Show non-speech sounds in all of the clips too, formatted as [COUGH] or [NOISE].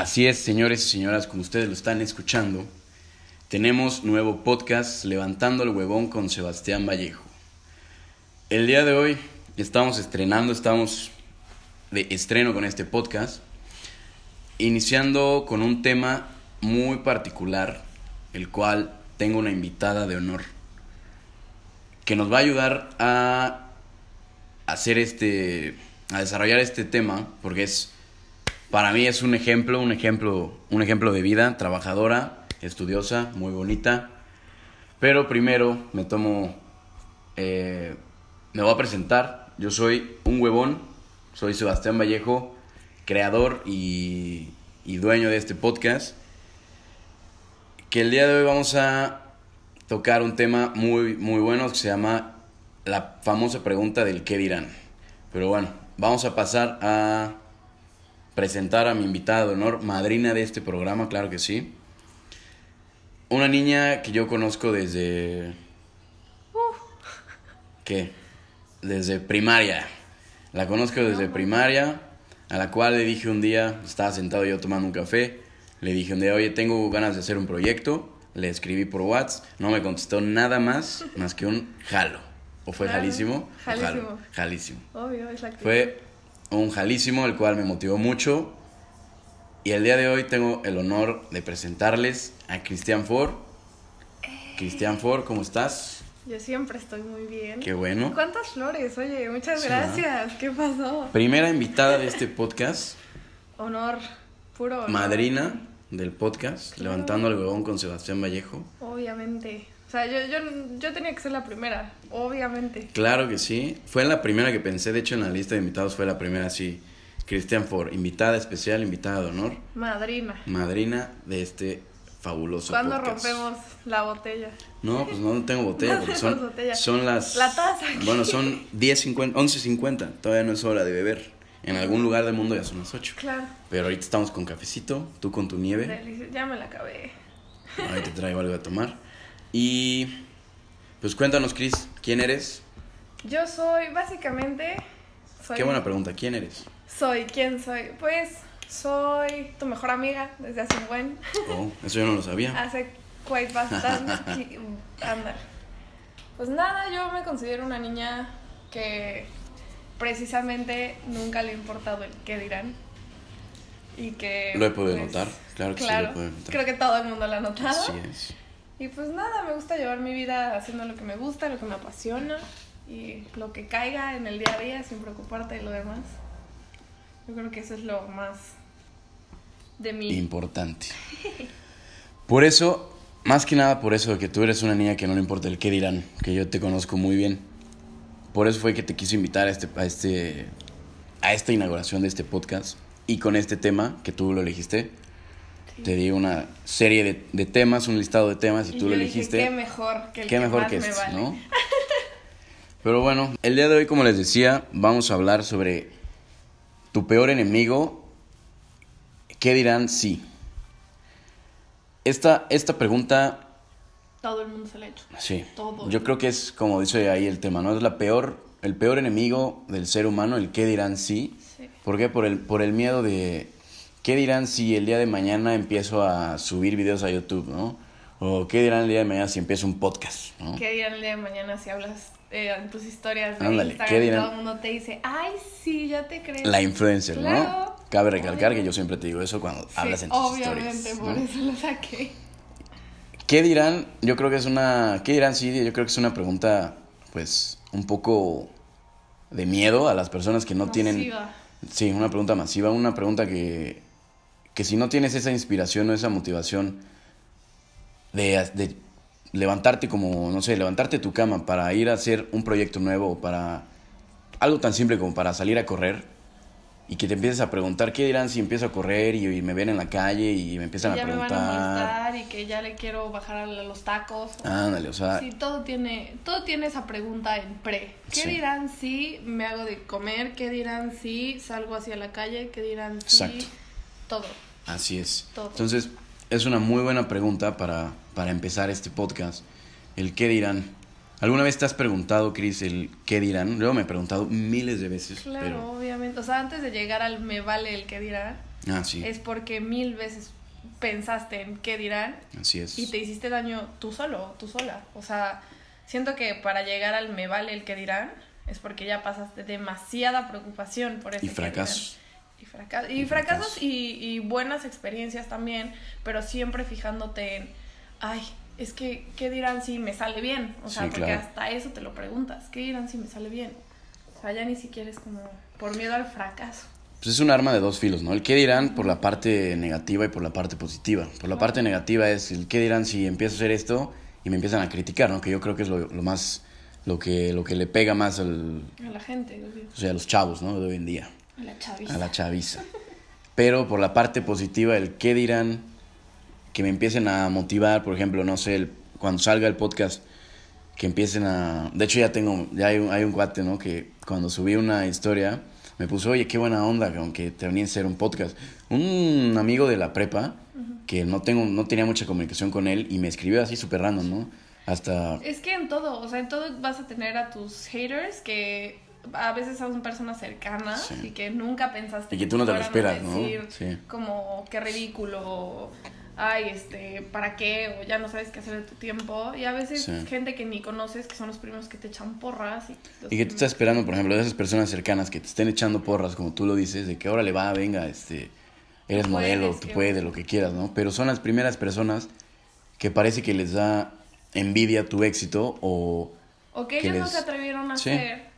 Así es, señores y señoras, como ustedes lo están escuchando, tenemos nuevo podcast Levantando el Huevón con Sebastián Vallejo. El día de hoy estamos estrenando, estamos de estreno con este podcast, iniciando con un tema muy particular, el cual tengo una invitada de honor que nos va a ayudar a hacer este, a desarrollar este tema, porque es, para mí es un ejemplo, un ejemplo, un ejemplo de vida, trabajadora, estudiosa, muy bonita. Pero primero me tomo, eh, me voy a presentar. Yo soy un huevón, soy Sebastián Vallejo, creador y, y dueño de este podcast. Que el día de hoy vamos a tocar un tema muy, muy bueno que se llama la famosa pregunta del qué dirán. Pero bueno, vamos a pasar a presentar a mi invitada de honor, madrina de este programa, claro que sí. Una niña que yo conozco desde... ¿Qué? Desde primaria. La conozco desde primaria, a la cual le dije un día, estaba sentado yo tomando un café, le dije un día, oye, tengo ganas de hacer un proyecto, le escribí por WhatsApp, no me contestó nada más, más que un jalo. ¿O fue Claro, jalísimo? O jalo. jalísimo. Jalísimo. Obvio, es la. Fue un jalísimo, el cual me motivó mucho. Y el día de hoy tengo el honor de presentarles a Cristian Ford. Cristian Ford, ¿cómo estás? Yo siempre estoy muy bien. Qué bueno. ¿Cuántas flores? Oye, muchas Sí, gracias. ¿Qué pasó? Primera invitada de este podcast, Honor, puro honor. madrina del podcast, Claro. Levantando el Huevón con Sebastián Vallejo. Obviamente. O sea, yo, yo, yo tenía que ser la primera, obviamente. Claro que sí. Fue la primera que pensé, de hecho en la lista de invitados fue la primera, sí. Cristian Ford, invitada especial, invitada de honor, Madrina. madrina de este fabuloso ¿Cuándo podcast. rompemos la botella? No, pues no tengo botella, [LAUGHS] No porque son, botella. son las... La taza aquí. Bueno, son 10.50, 11.50, todavía no es hora de beber. En algún lugar del mundo ya son las 8. Claro. Pero ahorita estamos con cafecito, tú con tu nieve. Ya me la acabé. te traigo algo de tomar. Y pues cuéntanos, Chris, ¿quién eres? Yo soy, básicamente. Soy, Qué buena pregunta, ¿quién eres? Soy, ¿quién soy? Pues soy tu mejor amiga desde hace un buen. Oh, eso yo no lo sabía. [LAUGHS] Hace quite bastante. y- Anda. Pues nada, yo me considero una niña que precisamente nunca le ha importado el qué dirán. Y que. Lo he podido pues, notar, claro que sí, lo he podido notar. Creo que todo el mundo lo ha notado. Así es. Y pues nada, me gusta llevar mi vida haciendo lo que me gusta, lo que me apasiona y lo que caiga en el día a día sin preocuparte de lo demás. Yo creo que eso es lo más de mí. Importante. Por eso, más que nada por eso, que tú eres una niña que no le importa el qué dirán, que yo te conozco muy bien. Por eso fue que te quise invitar a este, a este, a esta inauguración de este podcast y con este tema que tú lo elegiste. Te di una serie de, de temas, un listado de temas y, Y tú lo dije, elegiste. qué mejor que el Qué que mejor más que me este, vale. ¿no? [LAUGHS] Pero bueno, el día de hoy, como les decía, vamos a hablar sobre tu peor enemigo. ¿Qué dirán sí? Esta, esta pregunta, Todo el mundo se lo ha hecho. sí, Todo. yo creo que es como dice ahí el tema, ¿no? Es la peor, el peor enemigo del ser humano, el qué dirán sí. Sí. ¿Por qué? Por el, por el miedo de qué dirán si el día de mañana empiezo a subir videos a YouTube, ¿no? O qué dirán el día de mañana si empiezo un podcast, ¿no? ¿Qué dirán el día de mañana si hablas eh, en tus historias de Ándale, Instagram ¿qué dirán? todo el mundo te dice, ay, sí, ya te creo? La influencer, ¿no? Cabe recalcar que yo siempre te digo eso cuando Sí, hablas en tus obviamente, historias. por ¿no? eso lo saqué. ¿Qué dirán? Yo creo que es una. ¿Qué dirán? Sí, yo creo que es una pregunta, pues, un poco de miedo a las personas que no tienen. Masiva. Sí, una pregunta masiva, una pregunta que. Que si no tienes esa inspiración o esa motivación de, de levantarte como, no sé, levantarte de tu cama para ir a hacer un proyecto nuevo o para. algo tan simple como para salir a correr y que te empieces a preguntar qué dirán si empiezo a correr y, y me ven en la calle y me empiezan ya a me van a preguntar. y que ya le quiero bajar a los tacos. Ándale, o sea, Sí, todo tiene, todo tiene esa pregunta en pre. ¿Qué Sí. dirán si me hago de comer? ¿Qué dirán si salgo hacia la calle? ¿Qué dirán si Exacto. Todo? Así es. Todo. Entonces, es una muy buena pregunta para, para empezar este podcast. El qué dirán. ¿Alguna vez te has preguntado, Chris, el qué dirán? Luego me he preguntado miles de veces. Claro, Pero, obviamente. O sea, antes de llegar al me vale el que dirán, Ah, sí. es porque mil veces pensaste en qué dirán Así es. y te hiciste daño tú solo, tú sola. O sea, siento que para llegar al me vale el que dirán es porque ya pasaste demasiada preocupación por ese Y qué fracasos. Y fracasos fracasos. y, y buenas experiencias también, pero siempre fijándote en, ay, es que, ¿qué dirán si me sale bien? O sea, Sí, porque claro. hasta eso te lo preguntas, ¿qué dirán si me sale bien? O sea, ya ni siquiera es como por miedo al fracaso. Pues es un arma de dos filos, ¿no? El qué dirán por la parte negativa y por la parte positiva. Por la parte negativa es el qué dirán si empiezo a hacer esto y me empiezan a criticar, ¿no? Que yo creo que es lo, lo más, lo que, lo que le pega más al, A la gente, obvio. o sea, a los chavos, ¿no? De hoy en día, a la chaviza. a la chaviza. Pero por la parte positiva, el qué dirán, que me empiecen a motivar, por ejemplo, no sé, el- cuando salga el podcast, que empiecen a... De hecho ya tengo, ya hay un, hay un cuate, ¿no? Que cuando subí una historia, me puso, oye, qué buena onda, aunque te venía a hacer un podcast. Un amigo de la prepa, que no, tengo, no tenía mucha comunicación con él, y me escribió así súper random, ¿no? Hasta... Es que en todo, o sea, en todo vas a tener a tus haters que a veces son personas cercanas Sí. y que nunca pensaste Y que tú no te lo esperas, ¿no? Sí. Como qué ridículo, o, ay, este, ¿para qué? O ya no sabes qué hacer de tu tiempo. Y a veces Sí. gente que ni conoces, que son los primeros que te echan porras. Y, Y que tú estás esperando, por ejemplo, de esas personas cercanas que te estén echando porras, como tú lo dices, de que ahora le va, venga, este, eres Tú modelo, puedes, tú que- puedes, lo que quieras, ¿no? Pero son las primeras personas que parece que les da envidia tu éxito o... O que que ellos no se atrevieron a hacer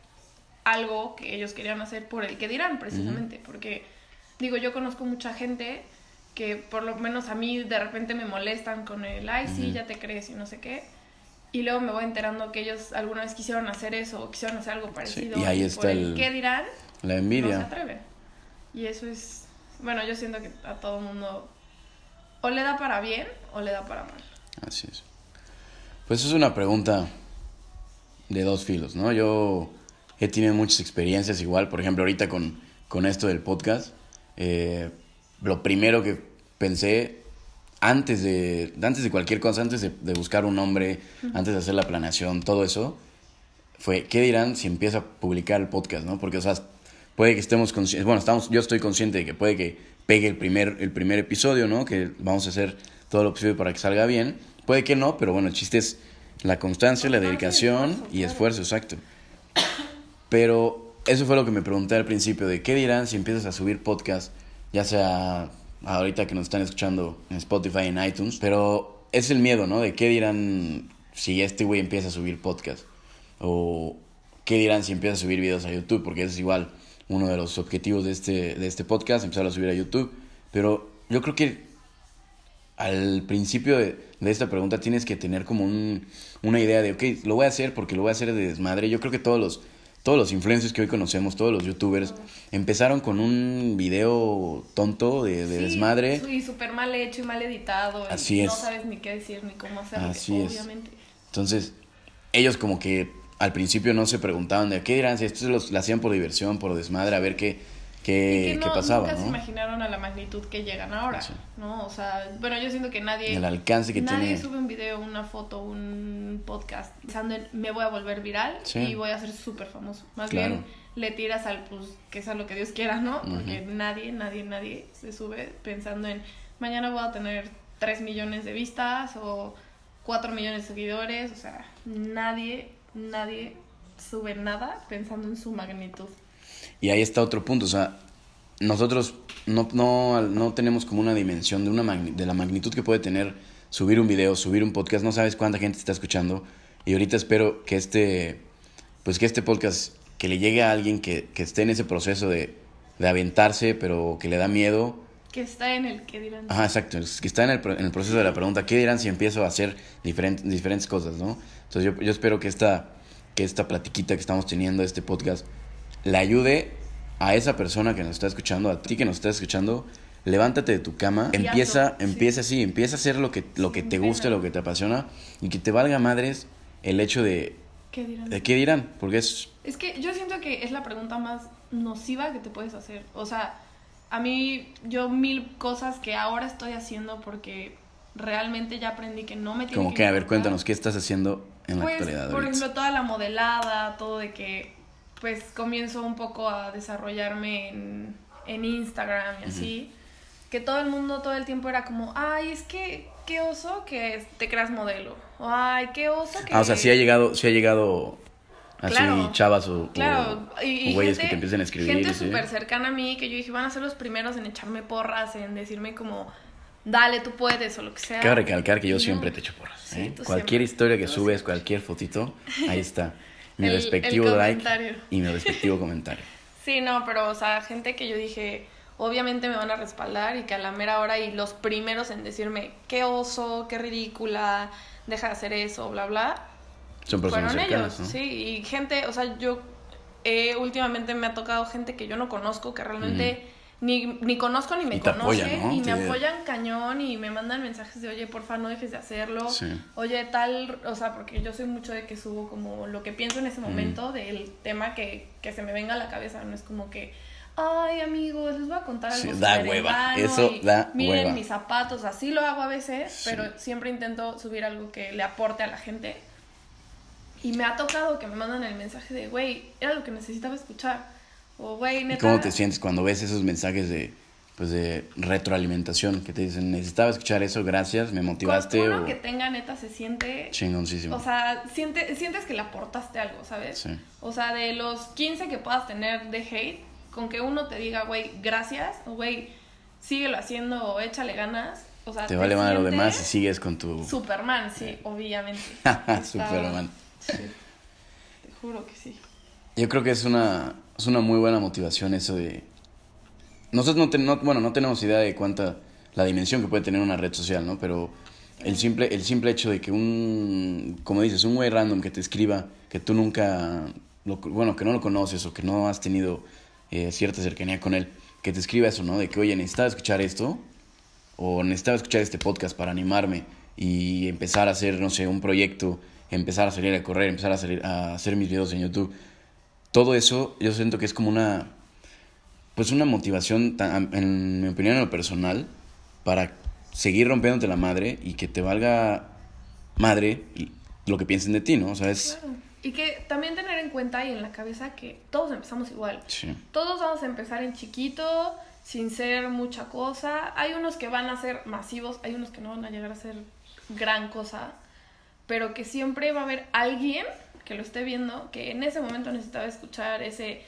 algo que ellos querían hacer por el que dirán, precisamente. Porque, digo, yo conozco mucha gente que por lo menos a mí de repente me molestan con el, ay, sí, ya te crees y no sé qué. Y luego me voy enterando que ellos alguna vez quisieron hacer eso o quisieron hacer algo parecido. y ahí por está el- qué dirán, La no se envidia. atreven. Y eso es, bueno, yo siento que a todo mundo o le da para bien o le da para mal. Así es. Pues es una pregunta de dos filos, ¿no? Yo he tenido muchas experiencias igual, por ejemplo, ahorita con, con esto del podcast, eh, lo primero que pensé antes de, antes de cualquier cosa, antes de, de buscar un nombre, antes de hacer la planeación, todo eso, fue, ¿qué dirán si empiezo a publicar el podcast, no? Porque, o sea, puede que estemos conscientes, bueno, estamos, yo estoy consciente de que puede que pegue el primer, el primer episodio, ¿no? Que vamos a hacer todo lo posible para que salga bien. Puede que no, pero bueno, el chiste es la constancia, la dedicación y esfuerzo, exacto. Pero eso fue lo que me pregunté al principio, de qué dirán si empiezas a subir podcast, ya sea ahorita que nos están escuchando en Spotify, en iTunes, pero es el miedo, ¿no? De qué dirán si este güey empieza a subir podcast, o qué dirán si empieza a subir videos a YouTube, porque ese es igual uno de los objetivos de este, de este podcast, empezar a subir a YouTube, pero yo creo que al principio de, de esta pregunta tienes que tener como un, una idea de, ok, lo voy a hacer porque lo voy a hacer de desmadre. Yo creo que todos los, todos los influencers que hoy conocemos, todos los youtubers, empezaron con un video tonto de, de Sí, desmadre. Y súper mal hecho y mal editado. y Así No es. sabes ni qué decir ni cómo hacerlo, Así es. obviamente. Entonces, ellos como que al principio no se preguntaban de qué dirán, si esto los, lo hacían por diversión, por desmadre, a ver qué, Y qué, que qué no, pasaba, nunca se ¿no? imaginaron a la magnitud que llegan ahora, Sí. ¿no? O sea, bueno, yo siento que nadie... El alcance que nadie tiene. sube un video, una foto, un podcast pensando en me voy a volver viral Sí. y voy a ser súper famoso. Más Claro. bien le tiras al pues que sea lo que Dios quiera, ¿no? Porque nadie, nadie, nadie se sube pensando en mañana voy a tener 3 millones de vistas o 4 millones de seguidores, o sea, nadie, nadie sube nada pensando en su magnitud. Y ahí está otro punto, o sea, nosotros no, no, no tenemos como una dimensión de, una de la magnitud que puede tener subir un video, subir un podcast, no sabes cuánta gente te está escuchando. Y ahorita espero que este, pues que este podcast, que le llegue a alguien que, que esté en ese proceso de, de aventarse, pero que le da miedo. Que está en el que dirán. Ajá, exacto, que está en el, en el proceso de la pregunta, ¿qué dirán si empiezo a hacer diferentes, diferentes cosas, no? Entonces yo, yo espero que esta, que esta platiquita que estamos teniendo, este podcast, le ayude a esa persona que nos está escuchando, a ti que nos está escuchando, levántate de tu cama, Y empieza, hazlo, sí. empieza así, empieza a hacer lo que, lo que te guste, lo que te apasiona, y que te valga madres el hecho de, ¿Qué dirán? de qué dirán, porque es, Es que yo siento que es la pregunta más nociva que te puedes hacer. O sea, a mí, yo mil cosas que ahora estoy haciendo porque realmente ya aprendí que no me tiene como que que, a ver, cuéntanos, ¿qué estás haciendo en la Pues, actualidad? por ahorita? ejemplo, toda la modelada, todo de que, pues, comienzo un poco a desarrollarme en, en Instagram y así. que todo el mundo todo el tiempo era como, ay, es que qué oso que te creas modelo. O, ay, qué oso que... Ah, o sea, sí ha llegado, sí ha llegado así Claro. chavas o, Claro, o- y, o y güeyes gente, que te empiecen a escribir. gente súper cercana a mí que yo dije, van a ser los primeros en echarme porras, en decirme como, dale, tú puedes o lo que sea. Cabe recalcar que yo No. siempre te echo porras. ¿eh? Cualquier siempre, historia que subes, siempre. cualquier fotito, ahí está. Mi El- respectivo el like y mi respectivo [LAUGHS] comentario. Sí, no, pero, o sea, gente que yo dije, obviamente me van a respaldar y que a la mera hora y los primeros en decirme, qué oso, qué ridícula, deja de hacer eso, bla, bla, Son personas fueron cercanas, ellos, ¿no? sí, y gente, o sea, yo eh, últimamente me ha tocado gente que yo no conozco, que realmente ni, ni conozco ni me Y te conoce, apoyan, ¿no? y me apoyan cañón y me mandan mensajes de, oye, porfa, no dejes de hacerlo, Sí. oye, tal, o sea, porque yo soy mucho de que subo como lo que pienso en ese momento del tema que, que se me venga a la cabeza, no es como que... Ay, amigos, les voy a contar algo Sí, da hueva, eso y da miren hueva. mis zapatos, así lo hago a veces, Sí. pero siempre intento subir algo que le aporte a la gente. Y me ha tocado que me mandan el mensaje de, güey, era lo que necesitaba escuchar. O, güey, ¿Y neta. cómo te sientes cuando ves esos mensajes de, pues de retroalimentación que te dicen, necesitaba escuchar eso, gracias, me motivaste Con uno o que tenga neta se siente. chingoncísimo? O sea, siente, sientes que le aportaste algo, ¿sabes? Sí. O sea, de los 15 que puedas tener de hate, con que uno te diga, güey, gracias, o güey, síguelo haciendo o échale ganas. O sea, te vale más lo demás y sigues con tu Superman, sí, obviamente. [LAUGHS] Está- Superman. Sí, te juro que sí. Yo creo que es una, es una muy buena motivación eso de... Nosotros no, ten- no- bueno, no tenemos idea de cuánta, la dimensión que puede tener una red social, ¿no? Pero el simple, el simple hecho de que un, como dices, un güey random que te escriba, que tú nunca, lo- bueno, que no lo conoces o que no has tenido eh, cierta cercanía con él, que te escriba eso, ¿no? De que, oye, necesitaba escuchar esto, o necesitaba escuchar este podcast para animarme y empezar a hacer, no sé, un proyecto, empezar a salir a correr, empezar a, salir a hacer mis videos en YouTube. Todo eso yo siento que es como una, pues una motivación, en mi opinión, en lo personal, para seguir rompiéndote la madre y que te valga madre lo que piensen de ti, ¿no? O sea, es... Claro. Y que también tener en cuenta y en la cabeza que todos empezamos igual. Sí. Todos vamos a empezar en chiquito, sin ser mucha cosa. Hay unos que van a ser masivos, hay unos que no van a llegar a ser gran cosa, pero que siempre va a haber alguien que lo esté viendo, que en ese momento necesitaba escuchar ese,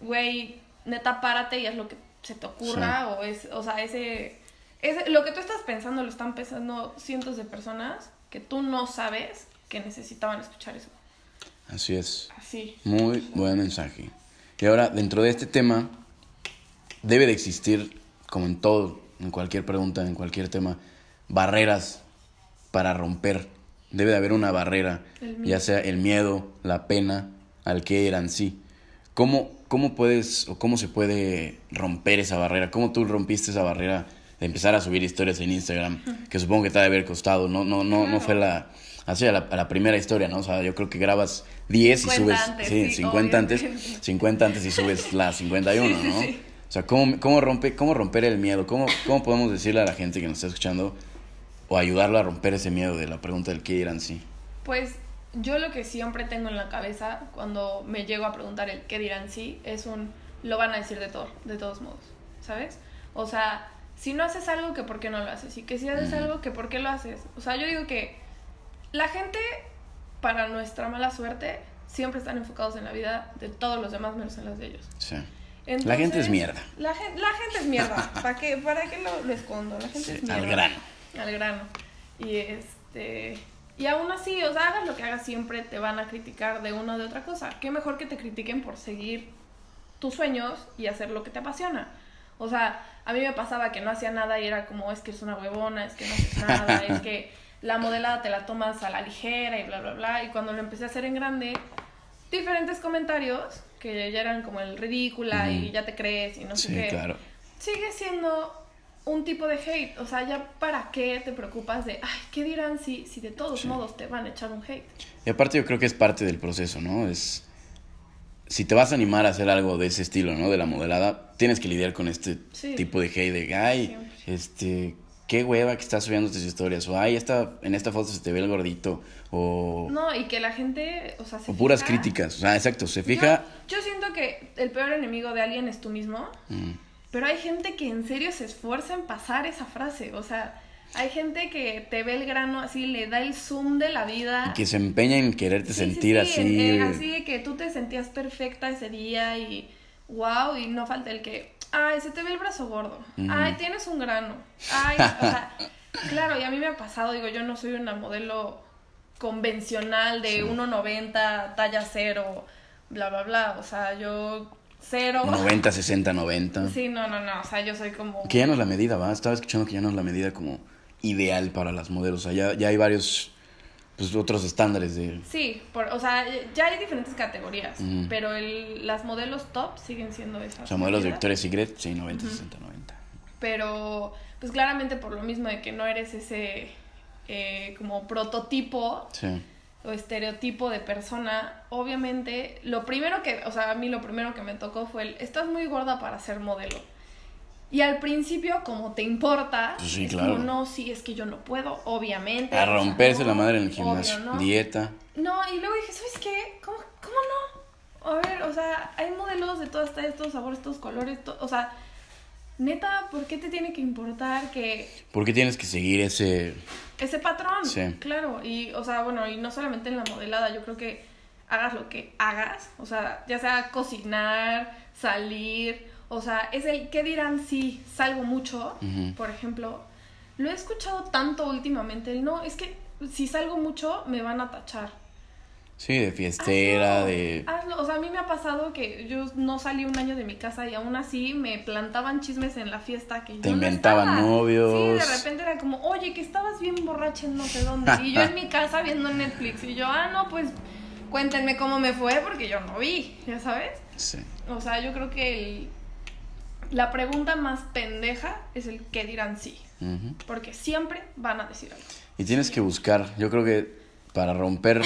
güey, neta, párate y haz lo que se te ocurra, o, es, o sea, ese, ese, lo que tú estás pensando lo están pensando cientos de personas que tú no sabes que necesitaban escuchar eso. Así es. Así. Muy buen mensaje. Y ahora, dentro de este tema, debe de existir, como en todo, en cualquier pregunta, en cualquier tema, barreras para romper. Debe de haber una barrera, ya sea el miedo, la pena, al que eran sí. ¿Cómo, ¿Cómo puedes o cómo se puede romper esa barrera? ¿Cómo tú rompiste esa barrera de empezar a subir historias en Instagram? Que supongo que te ha de haber costado. No, no, no, no Claro. fue la, así a la, a la primera historia, ¿no? O sea, yo creo que grabas 10 y 50 subes antes, sí, sí, 50 antes, obviamente. 50 antes y subes la 51, Sí, ¿no? O sea, ¿cómo, cómo, rompe, ¿cómo romper el miedo? ¿Cómo, ¿Cómo podemos decirle a la gente que nos está escuchando o ayudarla a romper ese miedo de la pregunta del qué dirán sí? Pues yo lo que siempre tengo en la cabeza cuando me llego a preguntar el qué dirán sí es un lo van a decir de todo, de todos modos, ¿sabes? O sea, si no haces algo que por qué no lo haces y que si haces algo que por qué lo haces. O sea, yo digo que la gente para nuestra mala suerte siempre están enfocados en la vida de todos los demás menos en las de ellos. Sí. Entonces, La gente es mierda. La, la gente es mierda. ¿Para qué, para qué lo, lo escondo? La gente Sí, es mierda. al grano. Al grano. Y este. Y aún así, o sea, hagas lo que hagas, siempre te van a criticar de una o de otra cosa. Qué mejor que te critiquen por seguir tus sueños y hacer lo que te apasiona. O sea, a mí me pasaba que no hacía nada y era como, es que es una huevona, es que no haces nada, [LAUGHS] es que la modelada te la tomas a la ligera y bla, bla, bla. Y cuando lo empecé a hacer en grande, diferentes comentarios que ya eran como el ridícula y ya te crees y no sé Sí, qué. claro. Sigue siendo un tipo de hate. O sea, ya para qué te preocupas de, ay, ¿qué dirán si, si de todos Sí. modos te van a echar un hate? Y aparte yo creo que es parte del proceso, ¿no? Es si te vas a animar a hacer algo de ese estilo, ¿no? De la modelada, tienes que lidiar con este Sí. tipo de hate de, ay, Siempre. este, qué hueva que estás subiendo tus historias, o ay, esta, en esta foto se te ve el gordito, o, No, y que la gente, o sea, se o puras fija- críticas, o sea, exacto, se fija, Yo, yo siento que el peor enemigo de alguien es tú mismo. Mm, Pero hay gente que en serio se esfuerza en pasar esa frase. O sea, hay gente que te ve el grano así, le da el zoom de la vida. Y que se empeña en quererte Sí, sí, sentir sí, así. en- así de que tú te sentías perfecta ese día y wow, y no falta el que, ay, se te ve el brazo gordo, ay, tienes un grano, ay, o sea, [LAUGHS] claro, y a mí me ha pasado, digo, yo no soy una modelo convencional de Sí. 1.90, talla cero, bla, bla, bla, o sea, yo cero. 90, 60, 90. Sí, no, no, no, o sea, yo soy como... Que ya no es la medida, ¿va? Estaba escuchando que ya no es la medida como ideal para las modelos. O sea, ya, ya hay varios, pues, otros estándares de... Sí, por, o sea, ya hay diferentes categorías, pero el, las modelos top siguen siendo esas. O sea, modelos de. Victoria's Secret, sí, 90, 60, 90. pero pues claramente por lo mismo de que no eres ese eh, como prototipo Sí. O estereotipo de persona, obviamente lo primero que, o sea, a mí lo primero que me tocó fue el, estás muy gorda para ser modelo. Y al principio, como te importa, Pues sí, es claro. como, no, sí, es que yo no puedo, obviamente. A romperse no, la madre en el obvio, gimnasio. ¿no? Dieta. No, y luego dije, ¿sabes qué? ¿Cómo, cómo no? A ver, o sea, hay modelos de todos sabores, todos colores, to- o sea, neta, ¿por qué te tiene que importar que ¿Por qué tienes que seguir ese...? ese patrón? Sí. Claro, y, o sea, bueno, y no solamente en la modelada, yo creo que hagas lo que hagas, o sea, ya sea cocinar, salir, o sea, es el ¿qué dirán si salgo mucho? Por ejemplo, lo he escuchado tanto últimamente, el no, es que si salgo mucho me van a tachar. Sí, de fiestera, Hazlo, de... hazlo. O sea, a mí me ha pasado que yo no salí un año de mi casa y aún así me plantaban chismes en la fiesta que yo Te no inventaban estaba. novios. Sí, de repente era como, oye, que estabas bien borracha en no sé dónde. Y yo en mi casa viendo Netflix. Y yo, ah, no, pues cuéntenme cómo me fue porque yo no vi, ya sabes. Sí. O sea, yo creo que el- la pregunta más pendeja es el qué dirán sí. Porque siempre van a decir algo. Y tienes que buscar, yo creo que para romper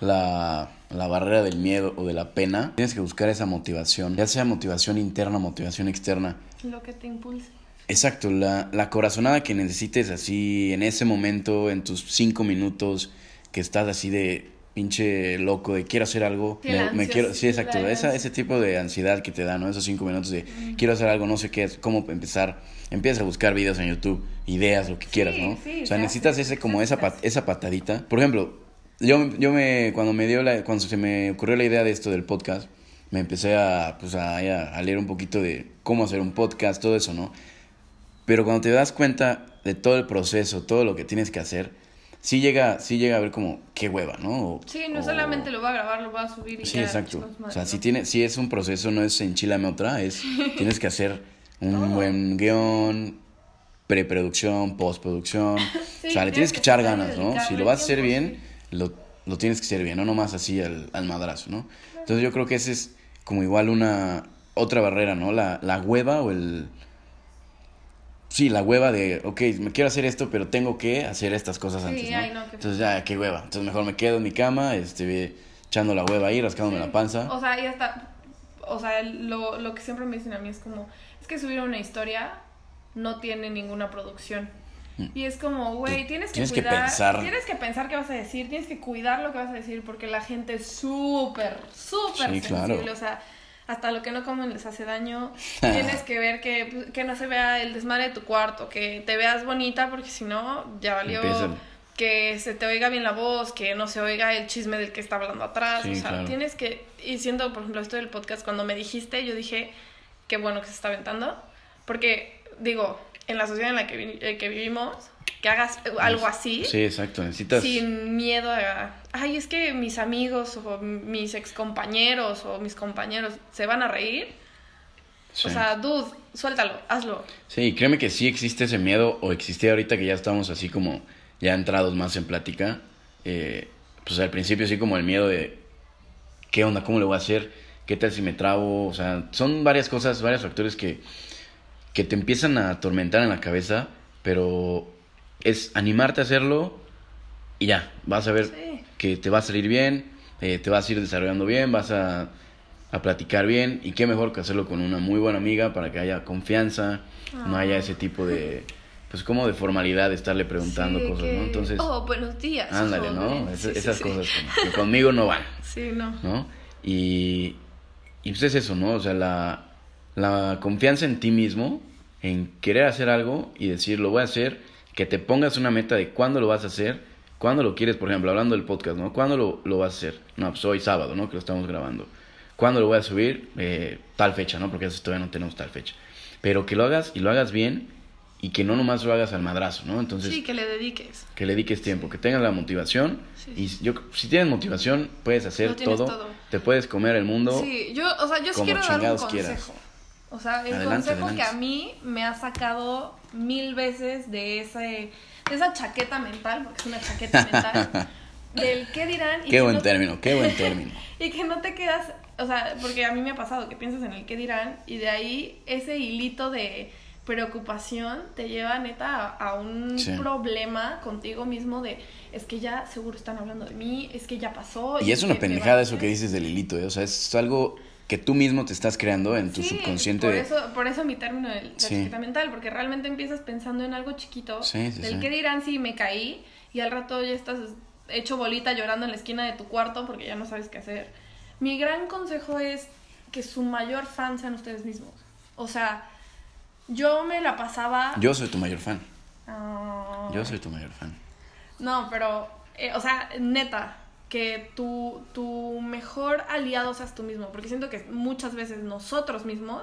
la, la barrera del miedo o de la pena, tienes que buscar esa motivación, ya sea motivación interna, motivación externa. Lo que te impulse. Exacto, la, la corazonada que necesites así en ese momento, en tus cinco minutos, que estás así de pinche loco, de quiero hacer algo, Sí, me, quiero, sí, exacto, esa, ese tipo de ansiedad que te da, ¿no? Esos cinco minutos de quiero hacer algo, no sé qué, cómo empezar, empiezas a buscar videos en YouTube, ideas, lo que quieras, ¿no? sí, o sea, se necesitas ese como esa, pat- esa patadita. Por ejemplo, yo, yo me, cuando me dio la, cuando se me ocurrió la idea de esto del podcast, me empecé a, pues a, a leer un poquito de cómo hacer un podcast, todo eso, ¿no? Pero cuando te das cuenta de todo el proceso, todo lo que tienes que hacer, sí llega, sí llega a ver como qué hueva, ¿no? O- Sí, no o- solamente lo voy a grabar, lo voy a subir y Sí, ya, exacto. chicos, O sea, ¿no? si tiene, si es un proceso, no es enchilame otra, es [LAUGHS] tienes que hacer un buen guion, preproducción, postproducción. [LAUGHS] Sí, o sea, le tienes que que echar ganas, ¿no? Si lo vas a hacer bien, lo, lo tienes que hacer bien, no nomás así al, al madrazo, ¿no? Entonces yo creo que ese es como igual una otra barrera, ¿no? La, la hueva o el... Sí, la hueva de, ok, me quiero hacer esto, pero tengo que hacer estas cosas Sí, antes, ¿no? ay, no, Entonces ya, qué hueva. Entonces mejor me quedo en mi cama, este, echando la hueva ahí, rascándome Sí. la panza. O sea, y hasta, o sea, lo, lo que siempre me dicen a mí es como, es que subir una historia no tiene ninguna producción. Y es como, güey, tienes que Mm. tienes que cuidar, pensar. tienes que pensar qué vas a decir, tienes que cuidar lo que vas a decir porque la gente es súper, súper Sí, sensible, claro. o sea, hasta lo que no comen les hace daño. tienes que ver que, pues, que no se vea el desmadre de tu cuarto, que te veas bonita porque si no, ya valió. Empiezan. Que se te oiga bien la voz, que no se oiga el chisme del que está hablando atrás. Sí, o sea, claro. tienes que, y siendo, por ejemplo, esto del podcast, cuando me dijiste, yo dije, qué bueno que se está aventando. Porque, digo, en la sociedad en la que, vi- eh, que vivimos, que hagas eh, algo así, Sí, exacto. Necesitas. sin miedo a, ay, es que mis amigos o mis excompañeros o mis compañeros se van a reír. sí. O sea, dude, suéltalo, hazlo. Sí, créeme que sí existe ese miedo, o existía ahorita que ya estamos así como ya entrados más en plática. eh, pues al principio sí como el miedo de qué onda, cómo le voy a hacer, qué tal si me trabo, o sea, son varias cosas, varios factores que, que te empiezan a atormentar en la cabeza, pero es animarte a hacerlo y ya, vas a ver Sí. que te va a salir bien, eh, te vas a ir desarrollando bien, vas a, a platicar bien y qué mejor que hacerlo con una muy buena amiga para que haya confianza, no haya Ah. ese tipo de, pues como de formalidad de estarle preguntando Sí, cosas, que, ¿no? Entonces, Oh, buenos días. ándale, ¿no? Es- Sí, esas cosas que conmigo no van, [LAUGHS] Sí, no. ¿no? Y, y pues es eso, ¿no? O sea, la, la confianza en ti mismo, en querer hacer algo y decir, lo voy a hacer, que te pongas una meta de cuándo lo vas a hacer, cuándo lo quieres, por ejemplo, hablando del podcast, ¿no? ¿Cuándo lo, lo vas a hacer? No, pues hoy sábado, ¿no? Que lo estamos grabando. ¿Cuándo lo voy a subir? Eh, tal fecha, ¿no? Porque todavía no tenemos tal fecha. Pero que lo hagas y lo hagas bien y que no nomás lo hagas al madrazo, ¿no? Entonces, Sí, que le dediques. que le dediques tiempo, que tengas la motivación. Sí, Y yo, si tienes motivación, puedes hacer todo, todo. Te puedes comer el mundo. Sí, yo, o sea, yo sí quiero dar un consejo. quieras. O sea, el Adelante, consejo adelante. que a mí me ha sacado mil veces de ese de esa chaqueta mental, porque es una chaqueta mental, [LAUGHS] del qué dirán y Qué que buen no- término, qué buen término. [LAUGHS] y que no te quedas, o sea, porque a mí me ha pasado que piensas en el qué dirán y de ahí ese hilito de preocupación te lleva neta a, a un Sí. problema contigo mismo de es que ya seguro están hablando de mí, es que ya pasó. Y es una pendejada eso que dices del hilito, ¿eh? O sea, es algo que tú mismo te estás creando en tu Sí, subconsciente. Por eso, por eso mi término de la Sí. mental, porque realmente empiezas pensando en algo chiquito, Sí, sí, del que dirán si me caí, y al rato ya estás hecho bolita llorando en la esquina de tu cuarto porque ya no sabes qué hacer. Mi gran consejo es que su mayor fan sean ustedes mismos. O sea, yo me la pasaba... Yo soy tu mayor fan. Ah, Yo soy tu mayor fan. no, pero, eh, o sea, neta, que tu, tu mejor aliado seas tú mismo, porque siento que muchas veces nosotros mismos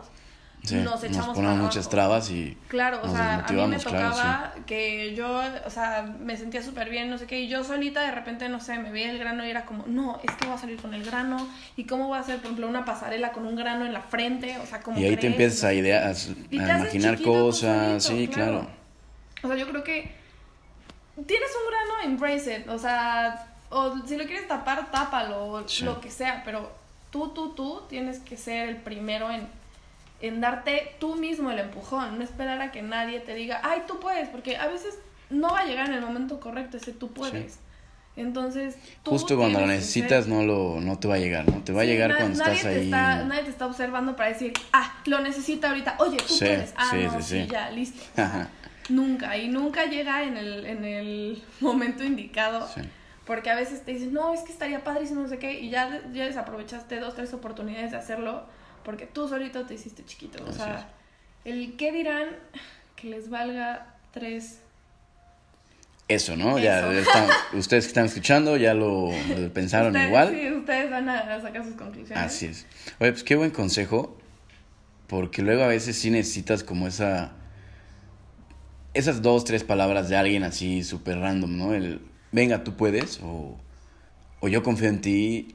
Sí, nos nos echamos ponemos para muchas trabas y Claro, o nos sea, a mí me claro, tocaba que yo, o sea, me sentía súper bien, no sé qué, y yo solita de repente, no sé, me veía el grano y era como, no, es que voy a salir con el grano, y cómo voy a hacer, por ejemplo, una pasarela con un grano en la frente, o sea, como Y ahí te empiezas a ideas, Y a imaginar cosas, solito, sí, claro. O sea, yo creo que tienes un grano, embrace it, o sea, o si lo quieres tapar, tápalo, o Sí. lo que sea, pero tú, tú, tú tienes que ser el primero en, en darte tú mismo el empujón, no esperar a que nadie te diga, ay, tú puedes, porque a veces no va a llegar en el momento correcto ese tú puedes. Entonces, tú Justo cuando lo ser- necesitas no lo no te va a llegar, ¿no? Te va a llegar na- cuando nadie estás te ahí. Está, nadie te está observando para decir, ah, lo necesita ahorita. Oye, tú Sí, puedes. Ah, no, sí. ya, listo. [LAUGHS] Ajá. nunca. Y nunca llega en el, en el momento indicado. Porque a veces te dicen, no, es que estaría padrísimo, no sé qué. Y ya, ya desaprovechaste dos, tres oportunidades de hacerlo. Porque tú solito te hiciste chiquito. O sea, el qué dirán que les valga tres. Eso, ¿no? Ya están- [LAUGHS] ustedes que están escuchando ya lo, lo pensaron ustedes, igual. Sí, ustedes van a sacar sus conclusiones. Así es. Oye, pues qué buen consejo, porque luego a veces sí necesitas como esa... Esas dos, tres palabras de alguien así súper random, ¿no? El, venga, tú puedes, o, o yo confío en ti,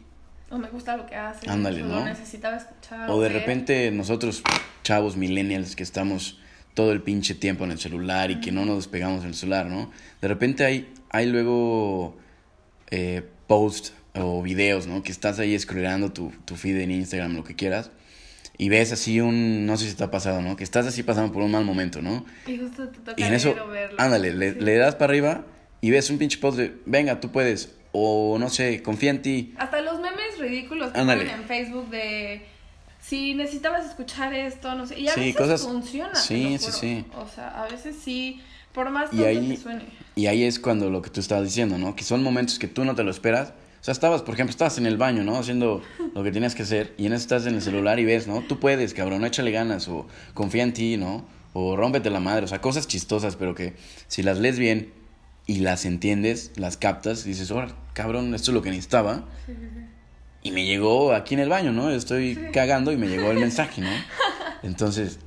O me gusta lo que haces. Ándale, o ¿no? Lo necesitaba escuchar. o de repente nosotros, chavos millennials, que estamos todo el pinche tiempo en el celular y que no nos despegamos del celular, ¿no? De repente hay, hay luego eh, posts o videos, ¿no? Que estás ahí scrollando tu, tu feed en Instagram, lo que quieras, y ves así un, no sé si te ha pasado, ¿no? Que estás así pasando por un mal momento, ¿no? Y justo te toca Y en eso, verlo. ándale, le, Sí. le das para arriba y ves un pinche post de, venga, tú puedes, o no sé, confía en ti. Hasta los memes ridículos que Ándale. ponen en Facebook de si necesitabas escuchar esto, no sé. Y a Sí, veces cosas- funciona. sí, sí, sí. O sea, a veces sí, por más que suene. Y ahí es cuando lo que tú estabas diciendo, ¿no? Que son momentos que tú no te lo esperas. O sea, estabas, por ejemplo, estabas en el baño, ¿no? Haciendo lo que tenías que hacer. Y en eso estás en el celular y ves, ¿no? Tú puedes, cabrón, échale ganas. O confía en ti, ¿no? O rómpete la madre. O sea, cosas chistosas, pero que si las lees bien y las entiendes, las captas, dices, ahora, cabrón, esto es lo que necesitaba. Y me llegó aquí en el baño, ¿no? Estoy cagando y me llegó el [LAUGHS] mensaje, ¿no? Entonces,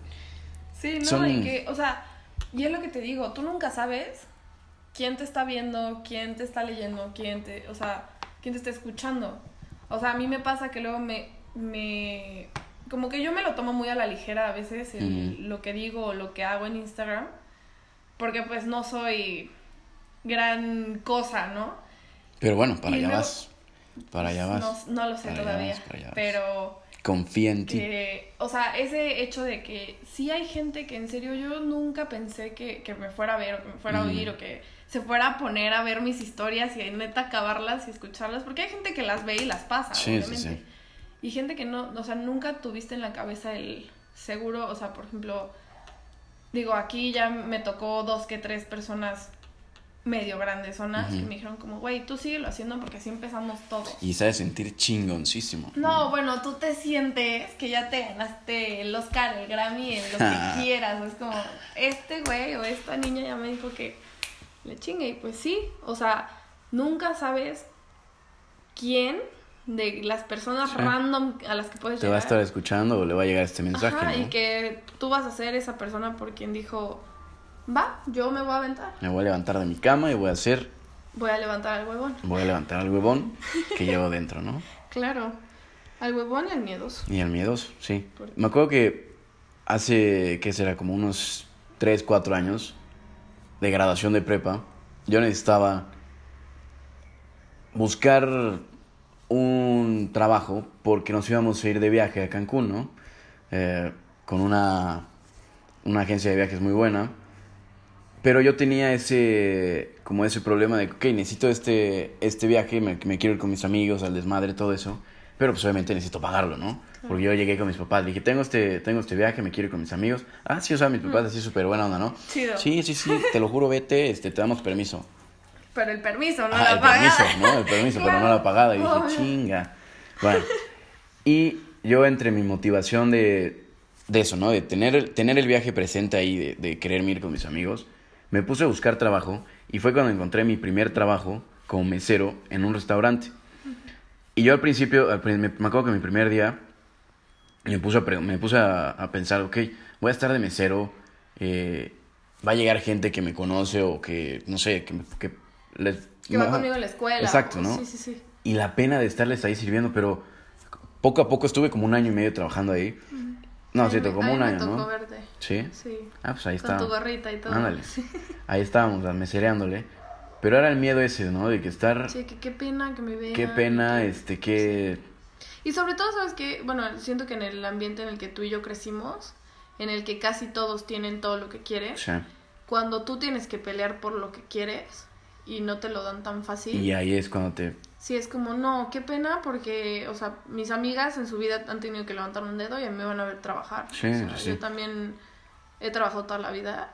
Sí, no, Son- y que, o sea, y es lo que te digo, tú nunca sabes quién te está viendo, quién te está leyendo, quién te, o sea, quién te está escuchando. O sea, a mí me pasa que luego me, me, como que yo me lo tomo muy a la ligera a veces el- lo que digo o lo que hago en Instagram, porque pues no soy gran cosa, ¿no? pero bueno, para Y allá luego- vas. Para allá vas. No, no lo sé Para allá todavía, vas, para allá vas. pero Confía en ti. que, o sea, ese hecho de que sí hay gente que en serio yo nunca pensé que, que me fuera a ver o que me fuera a Mm. oír o que se fuera a poner a ver mis historias y neta acabarlas y escucharlas, porque hay gente que las ve y las pasa, Sí, sí, obviamente. sí. Y gente que no, o sea, nunca tuviste en la cabeza el seguro, o sea, por ejemplo, digo, aquí ya me tocó dos que tres personas medio grandes zonas y me dijeron como, güey, tú síguelo haciendo porque así empezamos todos. Y sabes sentir chingoncísimo. No, bueno, tú te sientes que ya te ganaste el Oscar, el Grammy, lo que [LAUGHS] quieras. Es como, este güey o esta niña ya me dijo que le chingue. Y pues sí, o sea, nunca sabes quién de las personas random a las que puedes Te va a estar escuchando o le va a llegar este mensaje. Ajá, y que tú vas a ser esa persona por quien dijo va, yo me voy a aventar. Me voy a levantar de mi cama y voy a hacer... Voy a levantar al huevón. Voy a levantar al huevón que llevo dentro, ¿no? [LAUGHS] Claro. Al huevón y al miedoso. Y al miedoso, sí. Me acuerdo que hace, ¿qué será? Como unos 3, 4 años de graduación de prepa, yo necesitaba buscar un trabajo porque nos íbamos a ir de viaje a Cancún, ¿no? Eh, con una, una agencia de viajes muy buena pero yo tenía ese, como ese problema de, ok, necesito este, este viaje, me, me quiero ir con mis amigos, al desmadre, todo eso. Pero pues obviamente necesito pagarlo, ¿no? Porque yo llegué con mis papás, le dije, tengo este, tengo este viaje, me quiero ir con mis amigos. Ah, sí, o sea, mis papás así súper buena onda, ¿no? Sí, sí, sí, [LAUGHS] te lo juro, vete, este, te damos permiso. Pero el permiso, no la pagada. El permiso, ¿no? El permiso, pero no la pagada. Y dije, chinga. Bueno, y yo entre mi motivación de, de eso, ¿no? De tener, tener el viaje presente ahí, de, de quererme ir con mis amigos, me puse a buscar trabajo y fue cuando encontré mi primer trabajo como mesero en un restaurante. Y yo al principio, me, acuerdo que mi primer día me puse a, me puse a, pensar, ok, voy a estar de mesero, eh, va a llegar gente que me conoce o que, no sé, que, que les... Que va conmigo a la escuela. Exacto, ¿no? Sí, sí, sí. Y la pena de estarles ahí sirviendo, pero poco a poco estuve como un año y medio trabajando ahí. No, sí, como un año, ¿no? Verte. ¿Sí? Sí. Ah, pues ahí está. Con tu gorrita y todo. Ándale. Ahí estábamos, mesereándole. Pero era el miedo ese, ¿no? De que estar... Sí, que qué pena que me vean. Qué pena, este, qué... Y sobre todo, ¿sabes qué? Bueno, siento que en el ambiente en el que tú y yo crecimos, en el que casi todos tienen todo lo que quieren, sí. cuando tú tienes que pelear por lo que quieres y no te lo dan tan fácil. Y ahí es cuando te sí es como, no, qué pena porque, o sea, mis amigas en su vida han tenido que levantar un dedo y a mí me van a ver trabajar. Sí, sí. Yo también he trabajado toda la vida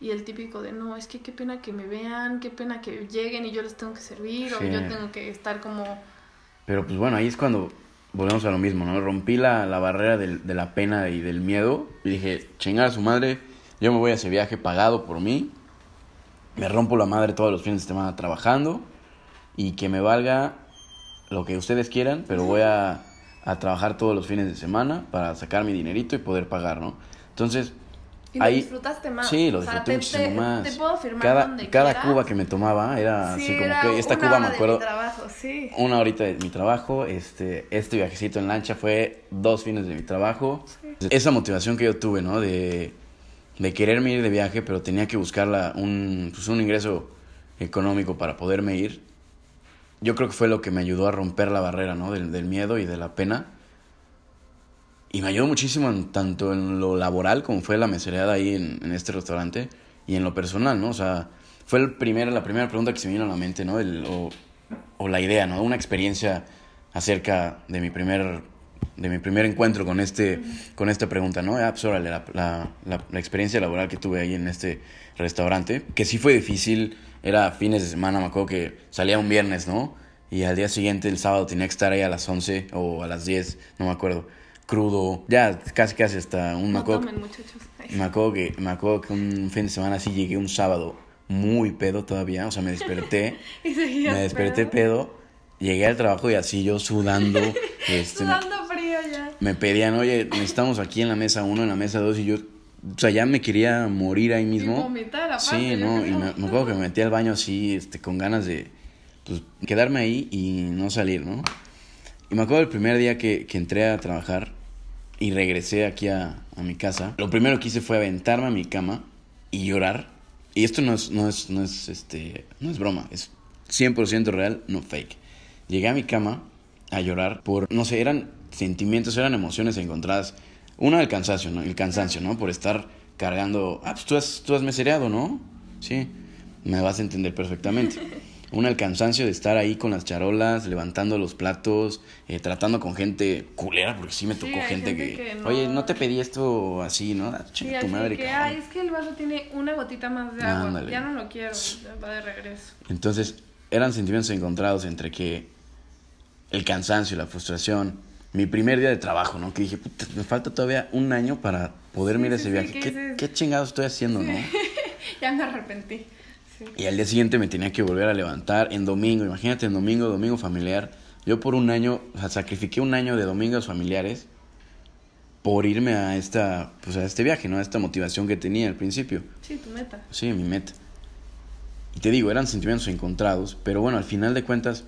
y el típico de, no, es que qué pena que me vean, qué pena que lleguen y yo les tengo que servir o yo tengo que estar como... Pero pues bueno, ahí es cuando volvemos a lo mismo, ¿no? Rompí la, la barrera del, de la pena y del miedo y dije, chingar a su madre, yo me voy a ese viaje pagado por mí, me rompo la madre todos los fines de semana trabajando y que me valga lo que ustedes quieran, pero voy a, a trabajar todos los fines de semana para sacar mi dinerito y poder pagar, ¿no? Entonces, y lo disfrutaste más. Sí, lo disfruté muchísimo más. Te puedo firmar cada, donde cada cuba que me tomaba era así como que esta cuba me acuerdo. De mi trabajo, sí. Una horita de mi trabajo, este, este viajecito en lancha fue dos fines de mi trabajo. Esa motivación que yo tuve, ¿no? De, de quererme ir de viaje, pero tenía que buscar un, pues un ingreso económico para poderme ir yo creo que fue lo que me ayudó a romper la barrera, ¿no? Del, miedo y de la pena. Y me ayudó muchísimo tanto en lo laboral como fue la mesereada ahí en, este restaurante y en lo personal, ¿no? O sea, fue el primer, la primera pregunta que se me vino a la mente, ¿no? O, o, la idea, ¿no? Una experiencia acerca de mi primer, de mi primer encuentro con, este, con esta pregunta, ¿no? Ah, pues, la, la, la, la experiencia laboral que tuve ahí en este restaurante, que sí fue difícil era fines de semana, me acuerdo que salía un viernes, ¿no? Y al día siguiente, el sábado, tenía que estar ahí a las 11 o a las 10, no me acuerdo. Crudo, ya casi casi hasta un... No me acuerdo, tomen, muchachos. Me acuerdo, que, me acuerdo que un fin de semana así llegué un sábado muy pedo todavía, o sea, me desperté. [LAUGHS] y me desperté pedo. Llegué al trabajo y así yo sudando. [LAUGHS] este, sudando frío ya. Me pedían, oye, estamos aquí en la mesa 1, en la mesa 2 y yo o sea, ya me quería morir ahí mismo. Y vomitar, aparte, sí, no, y me, acuerdo que me metí al baño así, este, con ganas de, pues, quedarme ahí y no salir, ¿no? Y me acuerdo el primer día que, que entré a trabajar y regresé aquí a, a, mi casa, lo primero que hice fue aventarme a mi cama y llorar. Y esto no es, no es, no es, este, no es broma, es 100% real, no fake. Llegué a mi cama a llorar por, no sé, eran sentimientos, eran emociones encontradas uno, el cansancio, ¿no? El cansancio, ¿no? Por estar cargando. Ah, pues tú has, tú has mesereado, ¿no? Sí, me vas a entender perfectamente. [LAUGHS] Una, el cansancio de estar ahí con las charolas, levantando los platos, eh, tratando con gente culera, porque sí me tocó gente, gente que, que no- oye, no te pedí esto así, ¿no? Ah, Sí, chinga tu madre, que, cabrón. ay, es que el vaso tiene una gotita más de agua. Ándale. Ya no lo quiero, va de regreso. Entonces, eran sentimientos encontrados entre que el cansancio, la frustración, mi primer día de trabajo, ¿no? Que dije, puta, me falta todavía un año para poder Sí, ir a sí, ese sí, viaje. ¿qué ¿Qué, chingados estoy haciendo, no? [LAUGHS] Ya me arrepentí. Y al día siguiente me tenía que volver a levantar en domingo. Imagínate, en domingo, domingo familiar. Yo por un año, o sea, sacrifiqué un año de domingos familiares por irme a esta, pues a este viaje, ¿no? A esta motivación que tenía al principio. Sí, tu meta. Sí, mi meta. Y te digo, eran sentimientos encontrados, pero bueno, al final de cuentas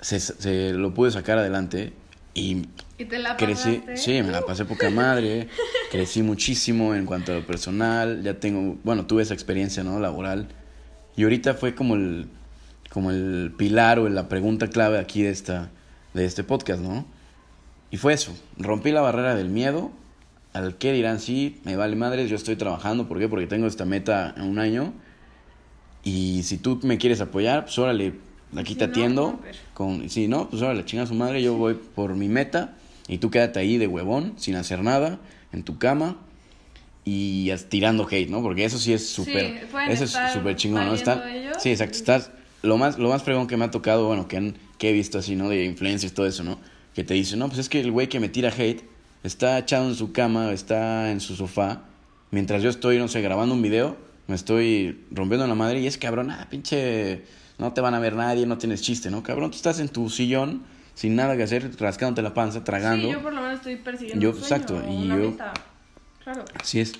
se, se lo pude sacar adelante y ¿Y te la crecí, sí, me la pasé poca madre, crecí muchísimo en cuanto a lo personal, ya tengo, bueno, tuve esa experiencia, ¿no? Laboral. Y ahorita fue como el, como el pilar o la pregunta clave aquí de esta, de este podcast, ¿no? Y fue eso, rompí la barrera del miedo, al que dirán, sí, me vale madres, yo estoy trabajando, ¿por qué? Porque tengo esta meta en un año, y si tú me quieres apoyar, pues órale, aquí Si te no, atiendo, no, pero- con, si no, pues órale, chinga su madre, yo voy por mi meta, y tú quédate ahí de huevón, sin hacer nada, en tu cama, y tirando hate, ¿no? Porque eso sí es súper, eso es súper chingón, ¿no? Están, sí, exacto, estás, lo más, lo más fregón que me ha tocado, bueno, que, han- que he visto así, ¿no? De influencers, todo eso, ¿no? Que te dicen, no, pues es que el güey que me tira hate está echado en su cama, está en su sofá, mientras yo estoy, no sé, grabando un video, me estoy rompiendo la madre y es cabrón, ah, pinche, no te van a ver nadie, no tienes chiste, ¿no? Cabrón, tú estás en tu sillón, sin nada que hacer, rascándote la panza, tragando. Sí, yo por lo menos estoy persiguiendo Yo- un sueño, exacto, y una yo- meta. Claro, Así es.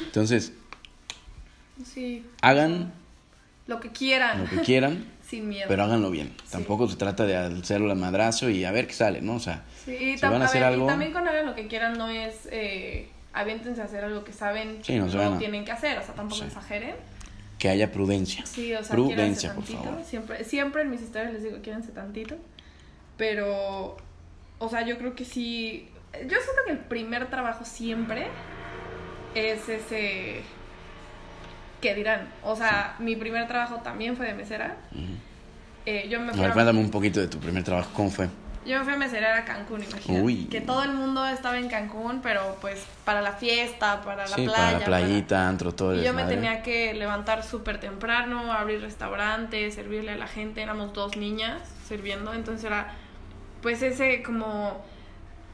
Entonces, sí. hagan Lo que quieran, lo que quieran, [LAUGHS] sin miedo. pero háganlo bien. Tampoco se trata de hacerlo al madrazo y a ver qué sale, ¿no? O sea, Sí, si van a hacer ver, y algo- también con hagan lo que quieran no es eh, aviéntense a hacer algo que saben Sí, que no tienen que hacer, o sea, tampoco exageren. Que haya prudencia. Sí, o sea, Prudencia, por tantito. favor. Siempre, siempre en mis historias les digo, quiéranse tantito. Pero, o sea, yo creo que sí. Yo siento que el primer trabajo siempre es ese. ¿Qué dirán? O sea, mi primer trabajo también fue de mesera. Eh, yo me A fui ver, a- cuéntame un poquito de tu primer trabajo, ¿cómo fue? Yo me fui a meserear a Cancún, imagínate. Uy. Que todo el mundo estaba en Cancún, pero pues para la fiesta, para la sí, playa. para la para- playita, antro, todo Y yo me tenía que levantar súper temprano, abrir restaurantes, servirle a la gente. Éramos dos niñas sirviendo, entonces era pues ese como...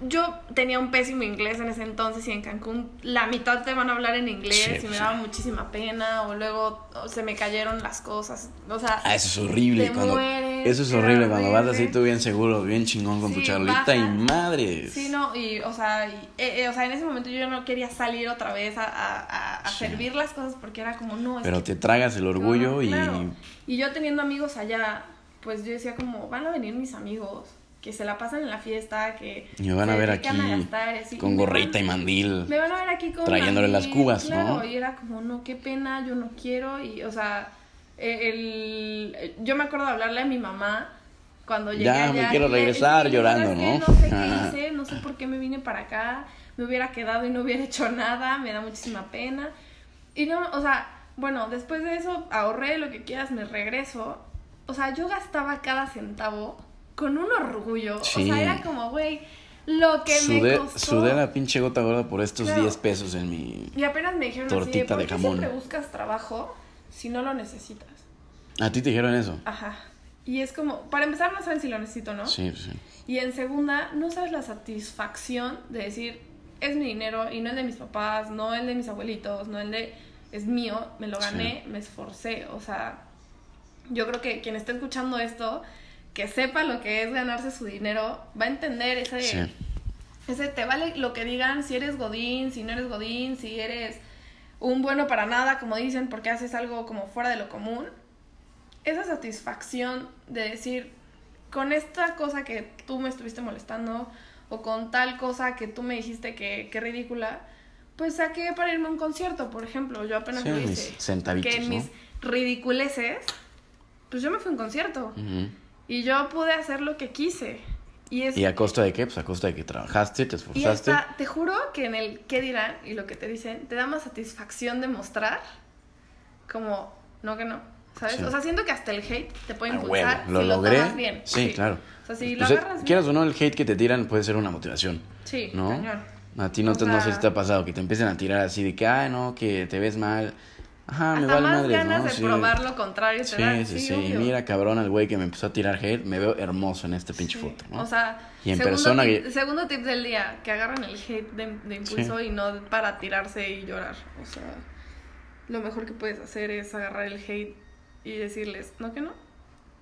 Yo tenía un pésimo inglés en ese entonces y en Cancún la mitad te van a hablar en inglés Sí, y me sí. daba muchísima pena o luego o, se me cayeron las cosas. O sea, Ah, eso es horrible. Te cuando, mueres, eso es horrible cuando vas así tú bien seguro, bien chingón con tu charlita y madres. Sí, no, y, o sea, y, eh, eh, o sea, en ese momento yo no quería salir otra vez a, a- a- servir las cosas porque era como, no, es Pero que te tragas el orgullo y claro. Y yo teniendo amigos allá, pues yo decía como, van a venir mis amigos, que se la pasan en la fiesta, que me van a ver aquí a gastar, así, con gorrita y mandil. Me van a ver aquí con trayéndole las mandil, cubas, claro, ¿no? Y era como, no, qué pena, yo no quiero. Y, o sea, eh, el, yo me acuerdo de hablarle a mi mamá cuando llegué Ya, me quiero regresar llorando. ¿no? No sé qué hice, no sé por qué me vine para acá, me hubiera quedado y no hubiera [LAUGHS] hecho nada, me da muchísima pena. Y no, o sea, bueno, después de eso ahorré lo que quieras, me regreso. O sea, yo gastaba cada centavo con un orgullo. Sí. O sea, era como, güey, lo que me Sudé, costó. sudé la pinche gota gorda por estos Claro. 10 pesos en mi... Y apenas me dijeron así, Tortita ¿por de jamón. siempre buscas trabajo si no lo necesitas? ¿A ti te dijeron eso? Ajá. Y es como, para empezar no saben si lo necesito, ¿no? Sí, sí. Y en segunda, no sabes la satisfacción de decir, es mi dinero y no el de mis papás, no el de mis abuelitos, no el de, es mío, me lo gané, me esforcé. O sea, yo creo que quien esté escuchando esto, que sepa lo que es ganarse su dinero, va a entender ese, Sí. ese te vale lo que digan, si eres godín, si no eres godín, si eres un bueno para nada, como dicen, porque haces algo como fuera de lo común. Esa satisfacción de decir, con esta cosa que tú me estuviste molestando, o con tal cosa que tú me dijiste que, que ridícula, pues saqué para irme a un concierto, por ejemplo. Yo apenas Sí, lo mis hice. centavitos, que en ¿no? mis ridiculeces, pues yo me fui a un concierto. Ujú. Y yo pude hacer lo que quise. Y es ¿Y a costa de qué? Pues a costa de que trabajaste, te y esforzaste. hasta, te juro que en el qué dirán y lo que te dicen, te da más satisfacción de mostrar como, no que no. ¿Sabes? Sí. O sea, siento que hasta el hate te puede A impulsar huevo, lo si logré. lo tomas bien. Sí, claro. O sea, si Pues, lo eh, agarras quieras bien. o no, el hate que te tiran puede ser una motivación. Sí, ¿no? cañón. A ti no, te, no sé si te ha pasado que te empiecen a tirar así de que, ay, no, que te ves mal. Ajá, me vale más madres, ganas ¿no? de Sí. probar lo contrario te Sí, sí, sí. obvio. Mira, cabrón, el güey que me empezó a tirar hate, me veo hermoso en esta pinche foto, ¿no? O sea, Y en segundo, persona tip, que- segundo tip del día, que agarran el hate de, de impulso y no para tirarse y llorar. O sea, lo mejor que puedes hacer es agarrar el hate y decirles, ¿no que no?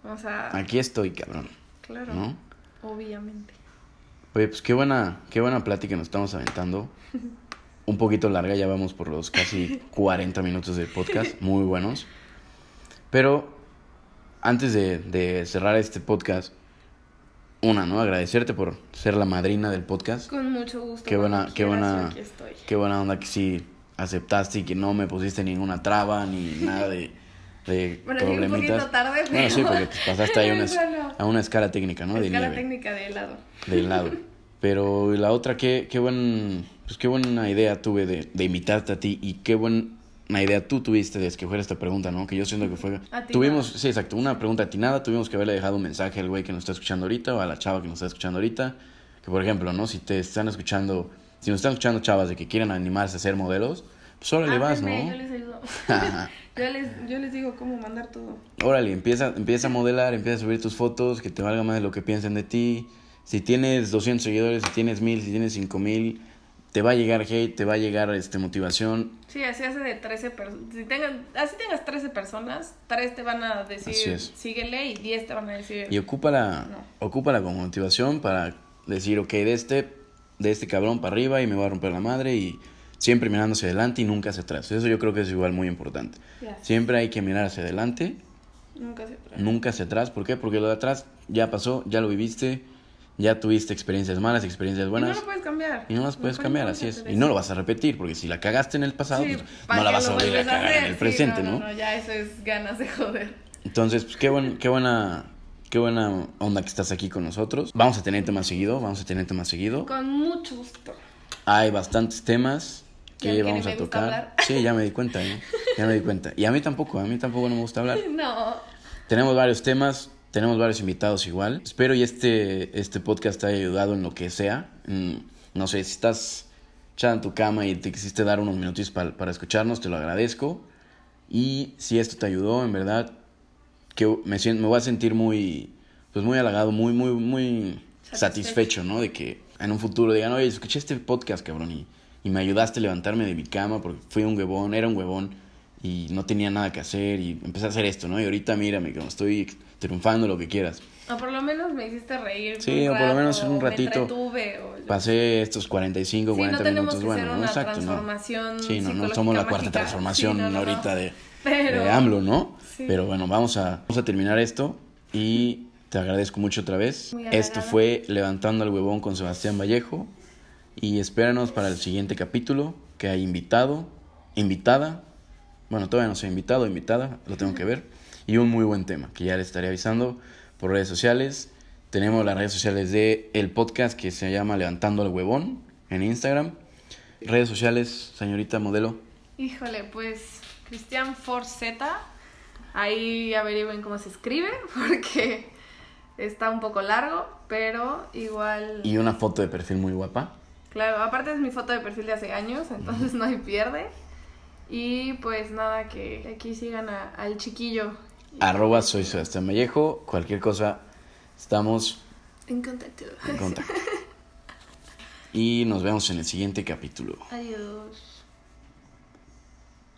O sea, Aquí estoy, cabrón, claro, ¿no? obviamente. Oye, pues qué buena, qué buena plática nos estamos aventando. [LAUGHS] Un poquito larga, ya vamos por los casi [LAUGHS] 40 minutos de podcast, muy buenos. Pero antes de, de cerrar este podcast, una, ¿no? Agradecerte por ser la madrina del podcast. Con mucho gusto. Qué buena, qué buena, qué buena onda que sí aceptaste y que no me pusiste ninguna traba ni [LAUGHS] nada de, de Bueno, un problemitas. poquito tarde, Bueno, pero- sí, porque pasaste ahí a una, Eso [LAUGHS] no. a una escala técnica, ¿no? De Escala nieve técnica de helado. de helado. Pero la otra, qué, qué, buen, pues qué buena idea tuve de, de invitarte a ti y qué buena idea tú tuviste de escoger esta pregunta, ¿no? Que yo siento que fue... Atinada. Tuvimos, sí, exacto, una pregunta atinada, tuvimos que haberle dejado un mensaje al güey que nos está escuchando ahorita o a la chava que nos está escuchando ahorita. Que por ejemplo, ¿no? Si te están escuchando, si nos están escuchando chavas de que quieren animarse a ser modelos, pues órale vas, ¿no? Yo les ayudo. [LAUGHS] [LAUGHS] yo, les, yo les digo cómo mandar todo. Órale, empieza, empieza a modelar, empieza a subir tus fotos, que te valga más de lo que piensen de ti. Si tienes 200 seguidores, si tienes 1000, si tienes 5000, te va a llegar hate, te va a llegar este motivación. Sí, así hace de 13 personas. Si tengan, así tengas 13 personas, 3 te van a decir síguele y 10 te van a decir. Y ocúpala, No. ocúpala como motivación para decir, ok, de este, de este cabrón para arriba y me voy a romper la madre y siempre mirando hacia adelante y nunca hacia atrás. Eso yo creo que es igual muy importante. Siempre hay que mirar hacia adelante, Nunca se trata. nunca hacia atrás. ¿Por qué? Porque lo de atrás ya pasó, ya lo viviste, ya tuviste experiencias malas, experiencias Y buenas. no lo puedes cambiar. Y no las puedes No cambiar, así es. Y no lo vas a repetir, porque si la cagaste en el pasado, Sí, pues, ¿para no la vas a volver a cagar en hacer? el Sí, presente, no, ¿no? no, no, ya eso es ganas de joder. Entonces, pues qué, buen, qué buena qué buena onda que estás aquí con nosotros. Vamos a tenerte más seguido, vamos a tenerte más seguido. Con mucho gusto. Hay bastantes temas que que vamos a tocar. Sí, ya me di cuenta, ¿eh? Ya me di cuenta. Y a mí tampoco, a mí tampoco no me gusta hablar. [LAUGHS] No. Tenemos varios temas, tenemos varios invitados igual. Espero y este, este podcast te haya ayudado en lo que sea. Mm, No sé, si estás echada en tu cama y te quisiste dar unos minutitos pa- para escucharnos, te lo agradezco. Y si esto te ayudó, en verdad, que me, sien- me voy a sentir muy, pues muy halagado, muy, muy, muy Satisfecho. satisfecho, ¿no? De que en un futuro digan, oye, escuché este podcast, cabrón, y, y me ayudaste a levantarme de mi cama porque fui un huevón, era un huevón y no tenía nada que hacer y empecé a hacer esto, ¿no? Y ahorita mírame, que estoy triunfando, lo que quieras. O por lo menos me hiciste reír. Sí, o por lo menos un me ratito. entretuve, o lo- Pasé estos 45, Sí, 40 no minutos, que bueno, ¿no? una Exacto, ¿no? transformación Sí, no, no somos la cuarta transformación Sí, no, no, no. [LAUGHS] ahorita de, Pero- de AMLO, ¿no? Sí. Pero bueno, vamos a, vamos a terminar esto y te agradezco mucho otra vez. Esto fue Levantando al Huevón con Sebastián Vallejo y espéranos para el siguiente capítulo que hay invitado, invitada, bueno, todavía no sé, invitado o invitada, lo tengo que ver, y un muy buen tema que ya les estaré avisando por redes sociales. Tenemos las redes sociales de el podcast que se llama Levantando al Huevón en Instagram. Redes sociales, señorita modelo. Híjole, pues Cristian Forceta. Ahí averigüen cómo se escribe [LAUGHS] porque está un poco largo, pero igual. Y una foto de perfil muy guapa. Claro, aparte es mi foto de perfil de hace años, entonces no hay pierde. Y pues nada, que aquí sigan a- al chiquillo Arroba soy Sebastián Vallejo. Cualquier cosa, estamos en contacto. en contacto. Y nos vemos en el siguiente capítulo. Adiós.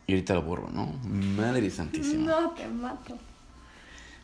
Y ahorita lo borro, ¿no? Madre santísima. No te mato.